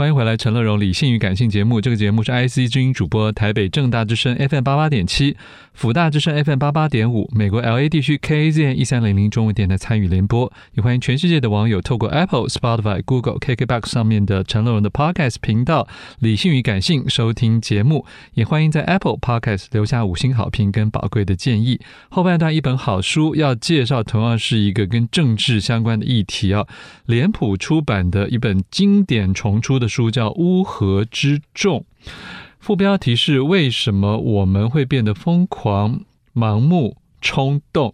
欢迎回来，陈乐融理性与感性节目。这个节目是 IC 之音主播，台北正大之声 FM 八八点七，辅大之声 FM 八八点五，美国 LA 地区 KAZN 一三零零中文电台参与联播。也欢迎全世界的网友透过 Apple、Spotify、Google、KKBox 上面的陈乐融的 Podcast 频道“理性与感性”收听节目。也欢迎在 Apple Podcast 留下五星好评跟宝贵的建议。后半段一本好书要介绍，同样是一个跟政治相关的议题啊，脸谱出版的一本经典重出的。书叫《乌合之众》，副标题是“为什么我们会变得疯狂、盲目、冲动”。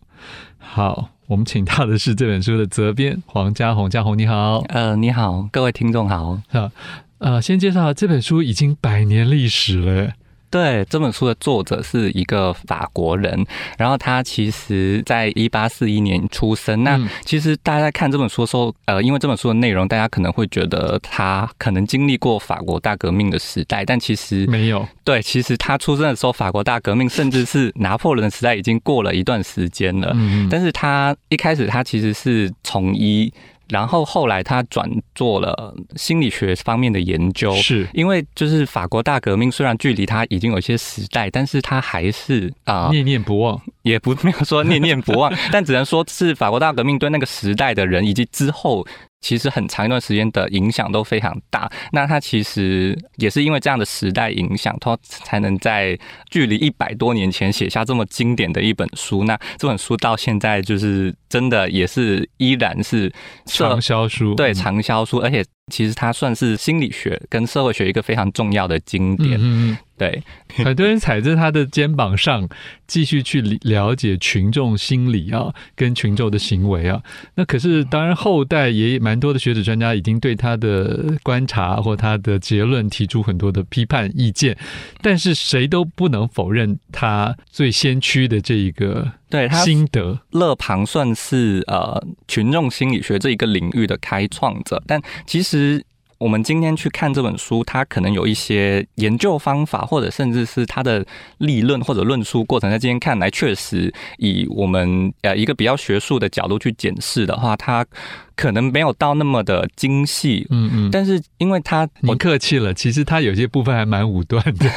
好，我们请到的是这本书的责编黄嘉宏，嘉宏你好，呃，你好，各位听众好，好，呃，先介绍这本书已经百年历史了。对，这本书的作者是一个法国人，然后他其实在一八四一年出生。那其实大家在看这本书的时候，呃，因为这本书的内容，大家可能会觉得他可能经历过法国大革命的时代，但其实没有。对，其实他出生的时候，法国大革命甚至是拿破仑的时代已经过了一段时间了。嗯，但是他一开始他其实是从医。然后后来他转做了心理学方面的研究，是因为就是法国大革命虽然距离他已经有一些时代，但是他还是啊、呃、念念不忘，也不没有说念念不忘，但只能说是法国大革命对那个时代的人以及之后。其实很长一段时间的影响都非常大。那它其实也是因为这样的时代影响，它才能在距离一百多年前写下这么经典的一本书。那这本书到现在就是真的也是依然是畅销书，对，畅销书，而且其实它算是心理学跟社会学一个非常重要的经典。嗯对，很多人踩在他的肩膀上，继续去了解群众心理啊，跟群众的行为啊。那可是，当然后代也蛮多的学者专家已经对他的观察或他的结论提出很多的批判意见，但是谁都不能否认他最先驱的这一个对他心得。勒庞算是呃群众心理学这一个领域的开创者，但其实。我们今天去看这本书，它可能有一些研究方法，或者甚至是它的立论或者论述过程，在今天看来，确实以我们呃一个比较学术的角度去检视的话，它。可能没有到那么的精细，嗯嗯，但是因为他，我客气了，其实他有些部分还蛮武断的，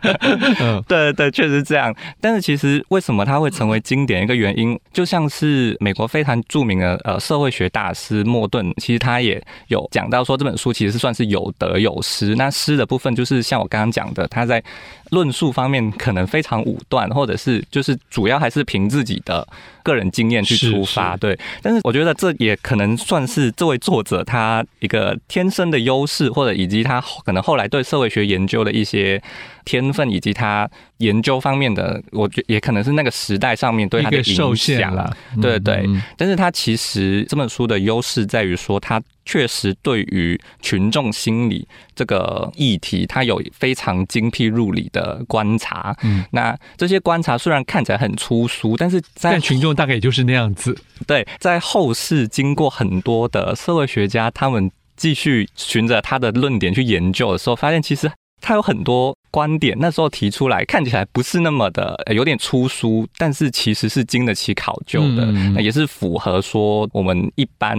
嗯，对对，确实这样。但是其实为什么他会成为经典？一个原因，就像是美国非常著名的呃社会学大师莫顿，其实他也有讲到说，这本书其实是算是有得有失。那失的部分就是像我刚刚讲的，他在论述方面可能非常武断，或者是就是主要还是凭自己的个人经验去出发，对。但是我觉得这也可能。算是这位作者他一个天生的优势，或者以及他可能后来对社会学研究的一些天分，以及他研究方面的，我觉也可能是那个时代上面对他的影响了。对对，但是他其实这本书的优势在于说，他确实对于群众心理这个议题，他有非常精辟入理的观察。嗯，那这些观察虽然看起来很粗疏，但是在群众大概也就是那样子。对，在后世经过很多的社会学家，他们继续循着他的论点去研究的时候，发现其实他有很多观点，那时候提出来看起来不是那么的有点粗疏，但是其实是经得起考究的，也是符合说我们一般。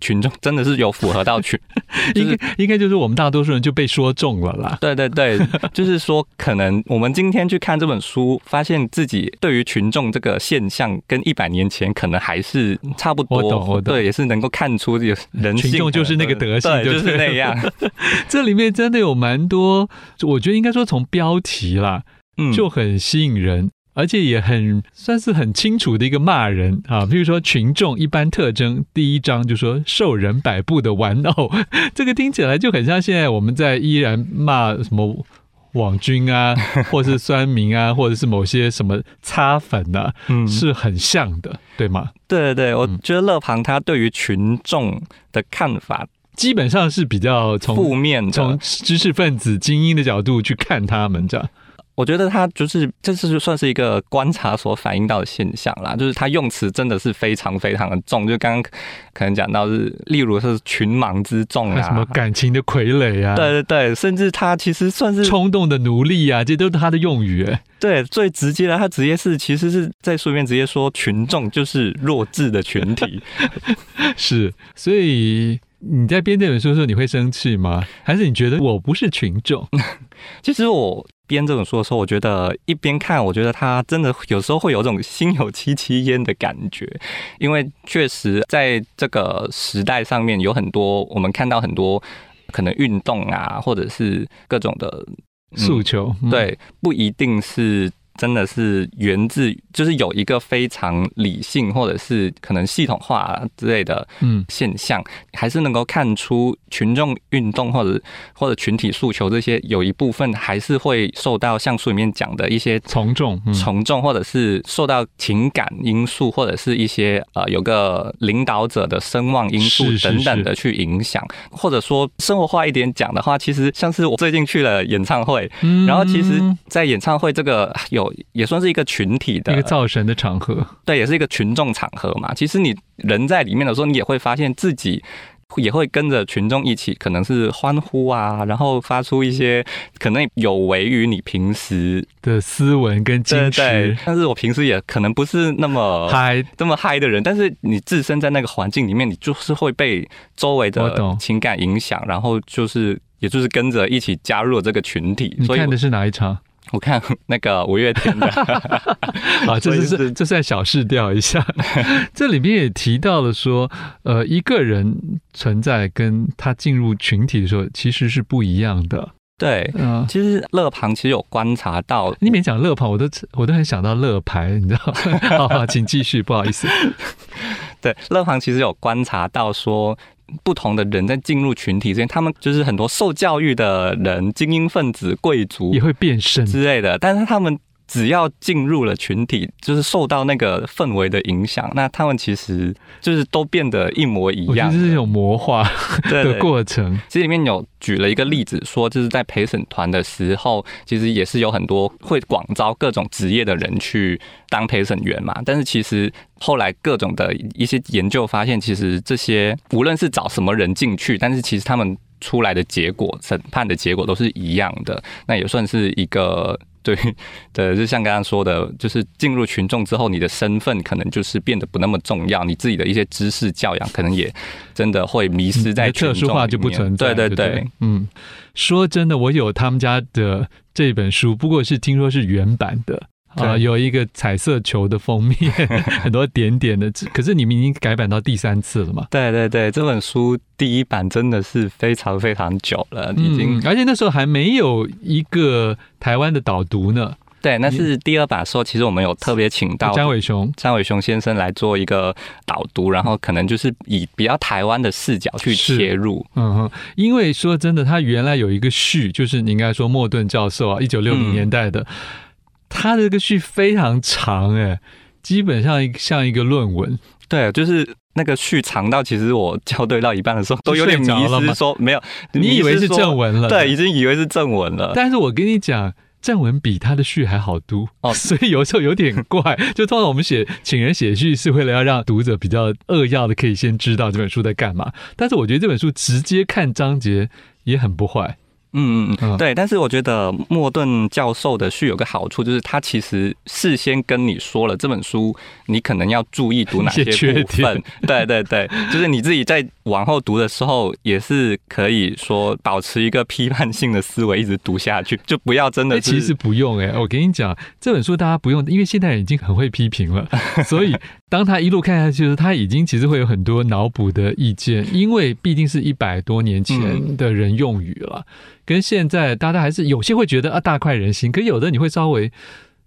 群众真的是有符合到群，应该应该就是我们大多数人就被说中了啦。对对对，就是说可能我们今天去看这本书，发现自己对于群众这个现象跟一百年前可能还是差不多。我懂，我懂。对，也是能够看出有人性。群众就是那个德性，对，就是那样。这里面真的有蛮多，我觉得应该说从标题啦，嗯，就很吸引人。而且也很算是很清楚的一个骂人啊，譬如说群众一般特征，第一章就说受人摆布的玩偶，这个听起来就很像现在我们在依然骂什么网军啊，或是酸民啊，或者是某些什么擦粉啊，嗯，是很像的，对吗？对对对，我觉得乐庞他对于群众的看法基本上是比较从负面，从知识分子精英的角度去看他们这样。我觉得他就是这是就算是一个观察所反映到的现象啦，就是他用词真的是非常非常的重，就刚刚可能讲到是，例如是群盲之众啊，什么感情的傀儡啊，对对对，甚至他其实算是冲动的奴隶啊，这都是他的用语。对，最直接的，他直接是其实是在书里面直接说群众就是弱智的群体，是，所以你在编这本书的时候，你会生气吗？还是你觉得我不是群众？其实我编这本书的时候，我觉得一边看，我觉得他真的有时候会有种心有戚戚焉的感觉，因为确实在这个时代上面有很多我们看到很多可能运动啊，或者是各种的、嗯、诉求，嗯、对，不一定是。真的是源自，就是有一个非常理性，或者是可能系统化之类的现象，嗯、还是能够看出群众运动或者或者群体诉求这些，有一部分还是会受到像书里面讲的一些从众、从众，或者是受到情感因素，或者是一些呃有个领导者的声望因素等等的去影响，或者说生活化一点讲的话，其实像是我最近去了演唱会，然后其实，在演唱会这个有。也算是一个群体的一个造神的场合，对，也是一个群众场合嘛。其实你人在里面的时候，你也会发现自己也会跟着群众一起，可能是欢呼啊，然后发出一些可能有违于你平时的斯文跟矜持。但是我平时也可能不是那么嗨、这么嗨的人，但是你置身在那个环境里面，你就是会被周围的情感影响，然后就是也就是跟着一起加入了这个群体。你看的是哪一场？我看 那个五月天的，啊，这是这这是小试调一下。这里面也提到了说，呃，一个人存在跟他进入群体的时候其实是不一样的。对，嗯，其实乐庞其实有观察到，你没讲乐庞，我都我都很想到乐牌，你知道吗？好好，请继续，不好意思。对，乐庞其实有观察到说。不同的人在进入群体之间，他们就是很多受教育的人、精英分子、贵族也会变身之类的，但是他们。只要进入了群体，就是受到那个氛围的影响，那他们其实就是都变得一模一样。这是一种魔化 的过程。其实里面有举了一个例子，说就是在陪审团的时候，其实也是有很多会广招各种职业的人去当陪审员嘛。但是其实后来各种的一些研究发现，其实这些无论是找什么人进去，但是其实他们出来的结果、审判的结果都是一样的。那也算是一个。对，对，就像刚刚说的，就是进入群众之后，你的身份可能就是变得不那么重要，你自己的一些知识教养可能也真的会迷失在。特殊化就不存在。对对对，对，嗯，说真的，我有他们家的这本书，不过是听说是原版的。啊，有一个彩色球的封面，很多点点的。可是你们已经改版到第三次了嘛？对对对，这本书第一版真的是非常非常久了，已经、嗯，而且那时候还没有一个台湾的导读呢。对，那是第二版的时候，其实我们有特别请到张伟雄、张伟雄先生来做一个导读，然后可能就是以比较台湾的视角去切入。嗯哼，因为说真的，他原来有一个序，就是你应该说莫顿教授啊，一九六零年代的。嗯他的这个序非常长哎，基本上像一个论文。对，就是那个序长到，其实我校对到一半的时候都有点迷失，说没有，你以为是正文了？对，已经以为是正文了。但是我跟你讲，正文比他的序还好读哦，所以有时候有点怪。就通常我们写请人写序是为了要让读者比较扼要的可以先知道这本书在干嘛。但是我觉得这本书直接看章节也很不坏。嗯嗯嗯，对，但是我觉得莫顿教授的序有个好处，就是他其实事先跟你说了这本书，你可能要注意读哪些部分。对对对，就是你自己在往后读的时候，也是可以说保持一个批判性的思维，一直读下去，就不要真的。其实不用哎，我跟你讲，这本书大家不用，因为现代人已经很会批评了，所以当他一路看下去，他已经其实会有很多脑补的意见，因为毕竟是一百多年前的人用语了。跟现在大家还是有些会觉得啊大快人心，可有的你会稍微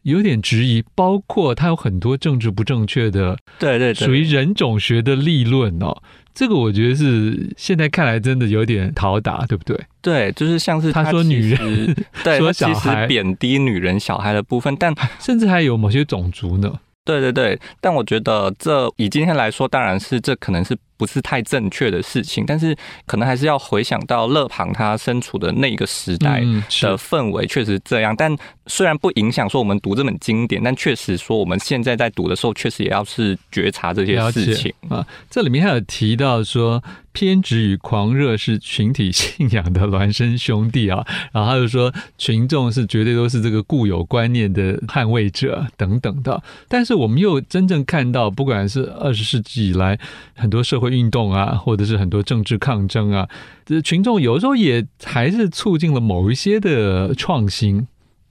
有点质疑，包括他有很多政治不正确的，对对，属于人种学的立论哦。这个我觉得是现在看来真的有点讨打，对不对？对，就是像是他，他说女人，对说小孩贬低女人、小孩的部分，但甚至还有某些种族呢。对对对，但我觉得这以今天来说，当然是这可能是。不是太正确的事情，但是可能还是要回想到勒庞他身处的那个时代的氛围，确实这样。但虽然不影响说我们读这本经典，但确实说我们现在在读的时候，确实也要是觉察这些事情啊。这里面还有提到说，偏执与狂热是群体信仰的孪生兄弟啊。然后他就说，群众是绝对都是这个固有观念的捍卫者等等的。但是我们又真正看到，不管是二十世纪以来很多社会。运动啊，或者是很多政治抗争啊，这群众有时候也还是促进了某一些的创新，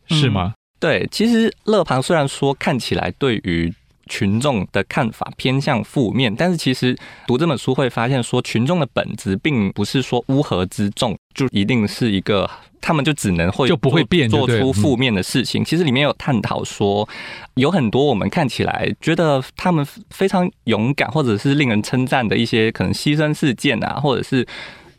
是吗？对，其实乐庞虽然说看起来对于群众的看法偏向负面，但是其实读这本书会发现，说群众的本质并不是说乌合之众就一定是一个，他们就只能会就不会变做出负面的事情。其实里面有探讨说，有很多我们看起来觉得他们非常勇敢，或者是令人称赞的一些可能牺牲事件啊，或者是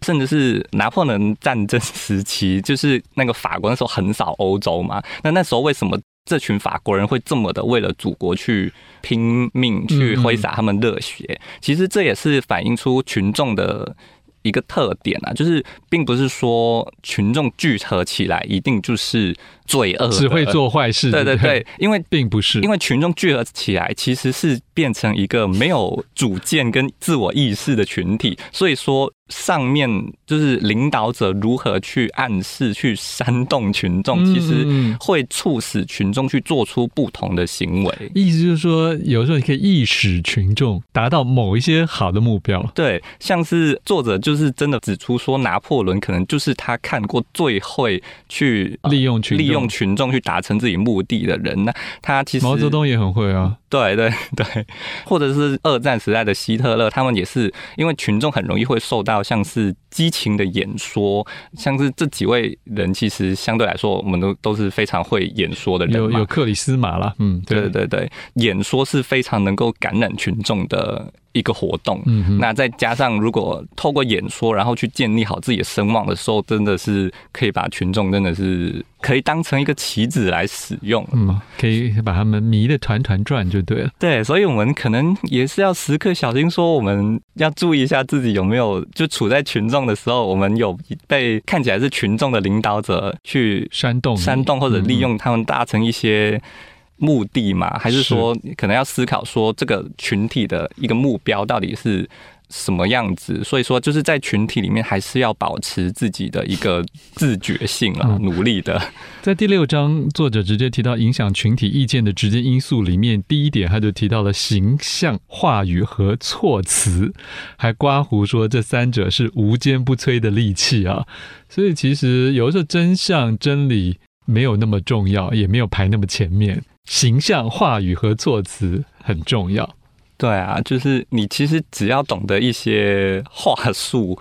甚至是拿破仑战争时期，就是那个法国那时候横扫欧洲嘛，那那时候为什么？这群法国人会这么的为了祖国去拼命，去挥洒他们热血，其实这也是反映出群众的一个特点啊，就是并不是说群众聚合起来一定就是罪恶，只会做坏事。对对对，因为并不是，因为群众聚合起来其实是变成一个没有主见跟自我意识的群体，所以说。上面就是领导者如何去暗示、去煽动群众，其实会促使群众去做出不同的行为。意思就是说，有时候你可以意使群众达到某一些好的目标。对，像是作者就是真的指出说，拿破仑可能就是他看过最会去利用群利用群众去达成自己目的的人。那他其实毛泽东也很会啊。对对 对，或者是二战时代的希特勒，他们也是因为群众很容易会受到像是激情的演说，像是这几位人，其实相对来说，我们都都是非常会演说的人。有有克里斯玛啦，嗯，对对对对，演说是非常能够感染群众的。一个活动，嗯那再加上如果透过演说，然后去建立好自己的声望的时候，真的是可以把群众真的是可以当成一个棋子来使用，嗯，可以把他们迷得团团转就对了。对，所以我们可能也是要时刻小心，说我们要注意一下自己有没有就处在群众的时候，我们有被看起来是群众的领导者去煽动、煽动或者利用他们达成一些。目的嘛，还是说可能要思考说这个群体的一个目标到底是什么样子？所以说就是在群体里面还是要保持自己的一个自觉性啊，努力的。在第六章，作者直接提到影响群体意见的直接因素里面，第一点他就提到了形象、话语和措辞，还刮胡说这三者是无坚不摧的利器啊。所以其实有时候真相、真理没有那么重要，也没有排那么前面。形象、话语和措辞很重要。对啊，就是你其实只要懂得一些话术，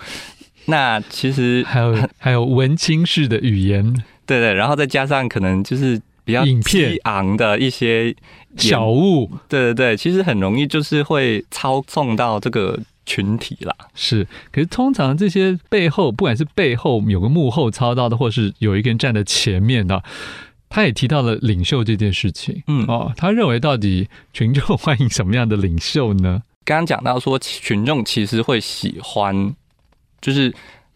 那其实还有还有文青式的语言，对对，然后再加上可能就是比较激昂的一些小物，对对对，其实很容易就是会操纵到这个群体啦。是，可是通常这些背后，不管是背后有个幕后操刀的，或是有一个人站在前面的。他也提到了领袖这件事情，嗯哦，他认为到底群众欢迎什么样的领袖呢？刚刚讲到说，群众其实会喜欢就是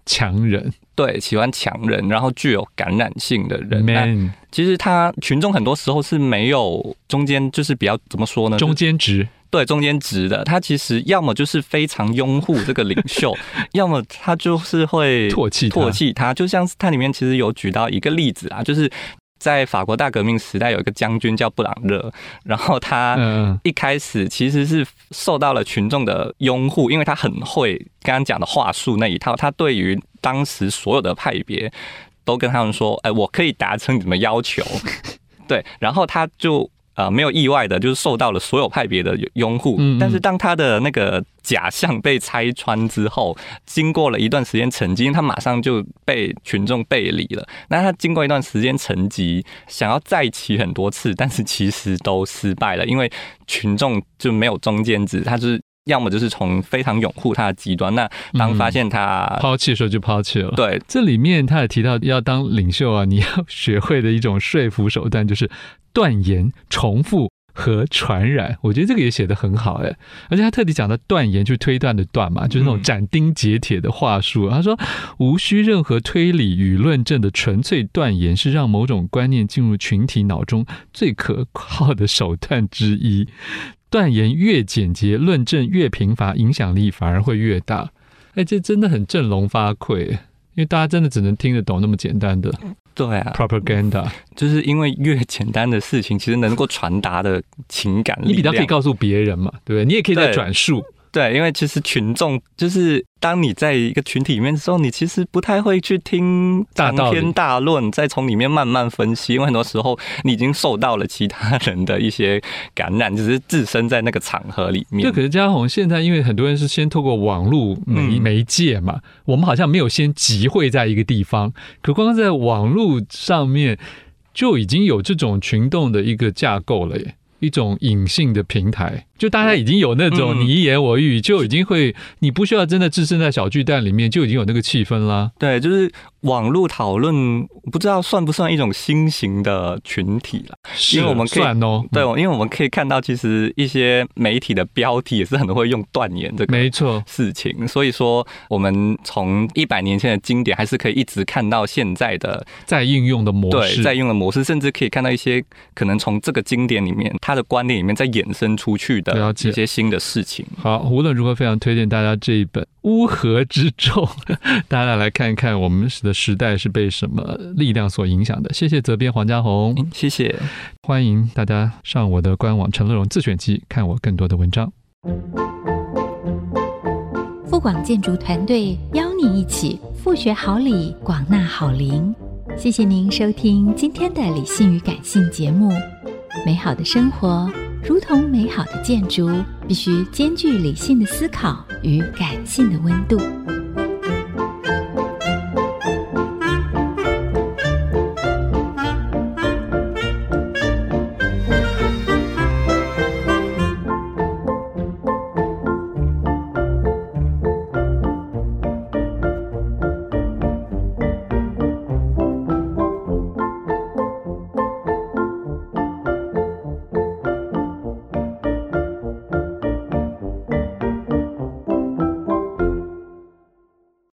强人，对，喜欢强人，然后具有感染性的人。Man，其实他群众很多时候是没有中间，就是比较怎么说呢？中间值，对，中间值的。他其实要么就是非常拥护这个领袖，要么他就是会唾弃唾弃他。就像是他里面其实有举到一个例子啊，就是。在法国大革命时代，有一个将军叫布朗热，然后他一开始其实是受到了群众的拥护，因为他很会刚刚讲的话术那一套。他对于当时所有的派别都跟他们说：“哎，我可以达成你们要求。” 对，然后他就。呃，没有意外的，就是受到了所有派别的拥护。嗯嗯，但是当他的那个假象被拆穿之后，经过了一段时间沉积，他马上就被群众背离了。那他经过一段时间沉积，想要再起很多次，但是其实都失败了，因为群众就没有中间值，他就是要么就是从非常拥护他的极端，那当发现他、嗯、抛弃的时候就抛弃了。对，这里面他也提到要当领袖啊，你要学会的一种说服手段就是。断言、重复和传染，我觉得这个也写得很好哎，而且他特地讲到断言就是推断的断嘛，就是那种斩钉截铁的话术。他说，无需任何推理与论证的纯粹断言，是让某种观念进入群体脑中最可靠的手段之一。断言越简洁，论证越贫乏，影响力反而会越大。哎，这真的很振聋发聩，因为大家真的只能听得懂那么简单的。对啊，propaganda 就是因为越简单的事情，其实能够传达的情感，你比较可以告诉别人嘛，对不对？你也可以再转述，对，因为其实群众就是当你在一个群体里面的时候，你其实不太会去听长篇大论，再从里面慢慢分析，因为很多时候你已经受到了其他 人的一些感染，只是置身在那个场合里面。对，可是嘉宏现在因为很多人是先透过网络媒媒介嘛，我们好像没有先集会在一个地方，可光在网络上面就已经有这种群众的一个架构了耶。一种隐性的平台，就大家已经有那种你一言我一语，就已经会，你不需要真的置身在小巨蛋里面，就已经有那个气氛啦。对，就是网络讨论，不知道算不算一种新型的群体了？是，因为我们可以算哦。对，因为我们可以看到，其实一些媒体的标题也是很会用断言这个没错事情。所以说，我们从一百年前的经典，还是可以一直看到现在的在应用的模式，对，在用的模式，甚至可以看到一些可能从这个经典里面。他的观念里面再衍生出去的一些新的事情。好，无论如何，非常推荐大家这一本《乌合之众》，大家来看一看我们的时代是被什么力量所影响的。谢谢责编黄家宏，谢谢，欢迎大家上我的官网陈乐融自选集看我更多的文章。富广建筑团队邀你一起富学好礼，广纳好邻。谢谢您收听今天的理性与感性节目。美好的生活，如同美好的建筑，必须兼具理性的思考与感性的温度。